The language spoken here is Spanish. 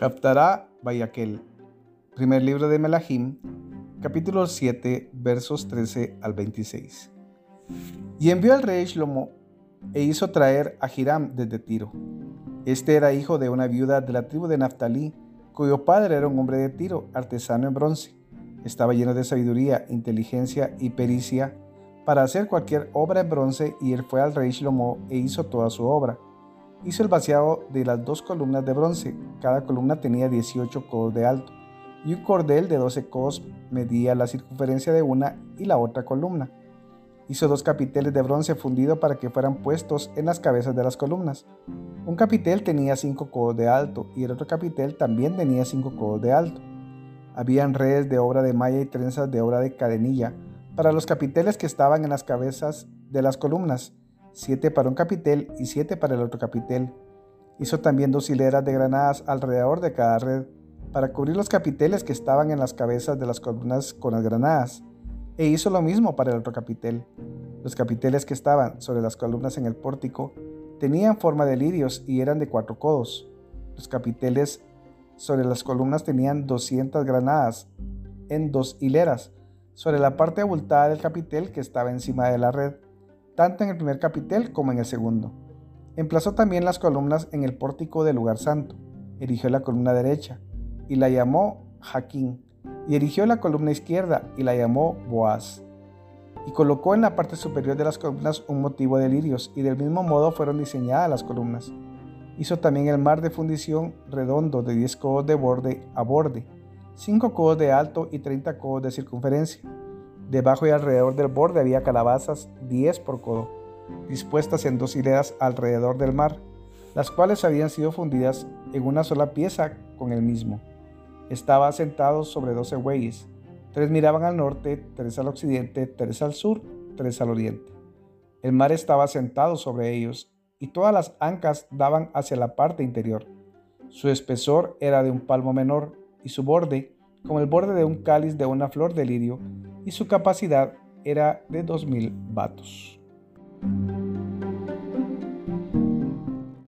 Haftará Bayaquel, primer libro de Melahim, capítulo 7, versos 13 al 26. Y envió al rey Shlomo e hizo traer a Hiram desde Tiro. Este era hijo de una viuda de la tribu de Naftalí, cuyo padre era un hombre de Tiro, artesano en bronce. Estaba lleno de sabiduría, inteligencia y pericia para hacer cualquier obra en bronce y él fue al rey Shlomo e hizo toda su obra hizo el vaciado de las dos columnas de bronce. Cada columna tenía 18 codos de alto y un cordel de 12 codos medía la circunferencia de una y la otra columna. Hizo dos capiteles de bronce fundido para que fueran puestos en las cabezas de las columnas. Un capitel tenía 5 codos de alto y el otro capitel también tenía 5 codos de alto. Habían redes de obra de malla y trenzas de obra de cadenilla para los capiteles que estaban en las cabezas de las columnas siete para un capitel y siete para el otro capitel. Hizo también dos hileras de granadas alrededor de cada red, para cubrir los capiteles que estaban en las cabezas de las columnas con las granadas, e hizo lo mismo para el otro capitel. Los capiteles que estaban sobre las columnas en el pórtico tenían forma de lirios y eran de cuatro codos. Los capiteles sobre las columnas tenían 200 granadas en dos hileras, sobre la parte abultada del capitel que estaba encima de la red tanto en el primer capitel como en el segundo. Emplazó también las columnas en el pórtico del lugar santo, erigió la columna derecha y la llamó Jaquín, y erigió la columna izquierda y la llamó Boaz. Y colocó en la parte superior de las columnas un motivo de lirios, y del mismo modo fueron diseñadas las columnas. Hizo también el mar de fundición redondo de 10 codos de borde a borde, 5 codos de alto y 30 codos de circunferencia Debajo y alrededor del borde había calabazas 10 por codo, dispuestas en dos hileras alrededor del mar, las cuales habían sido fundidas en una sola pieza con el mismo. Estaba sentado sobre doce bueyes, tres miraban al norte, tres al occidente, tres al sur, tres al oriente. El mar estaba sentado sobre ellos, y todas las ancas daban hacia la parte interior. Su espesor era de un palmo menor, y su borde como el borde de un cáliz de una flor de lirio, y su capacidad era de 2.000 vatos.